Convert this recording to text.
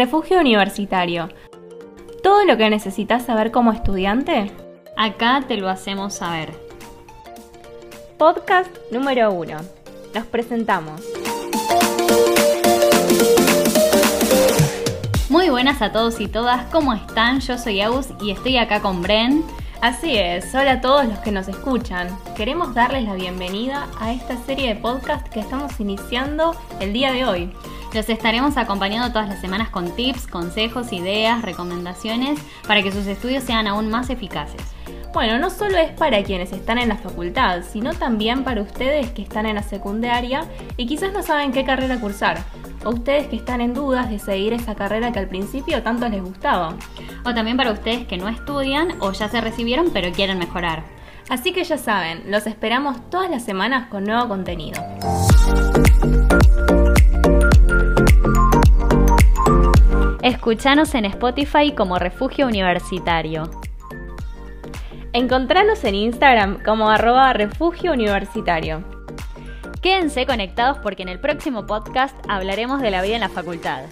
Refugio Universitario. ¿Todo lo que necesitas saber como estudiante? Acá te lo hacemos saber. Podcast número 1. Nos presentamos. Muy buenas a todos y todas, ¿cómo están? Yo soy Agus y estoy acá con Bren. Así es, hola a todos los que nos escuchan. Queremos darles la bienvenida a esta serie de podcast que estamos iniciando el día de hoy. Los estaremos acompañando todas las semanas con tips, consejos, ideas, recomendaciones para que sus estudios sean aún más eficaces. Bueno, no solo es para quienes están en la facultad, sino también para ustedes que están en la secundaria y quizás no saben qué carrera cursar, o ustedes que están en dudas de seguir esa carrera que al principio tanto les gustaba. O también para ustedes que no estudian o ya se recibieron pero quieren mejorar. Así que ya saben, los esperamos todas las semanas con nuevo contenido. Escuchanos en Spotify como Refugio Universitario. Encontranos en Instagram como arroba refugio universitario. Quédense conectados porque en el próximo podcast hablaremos de la vida en la facultad.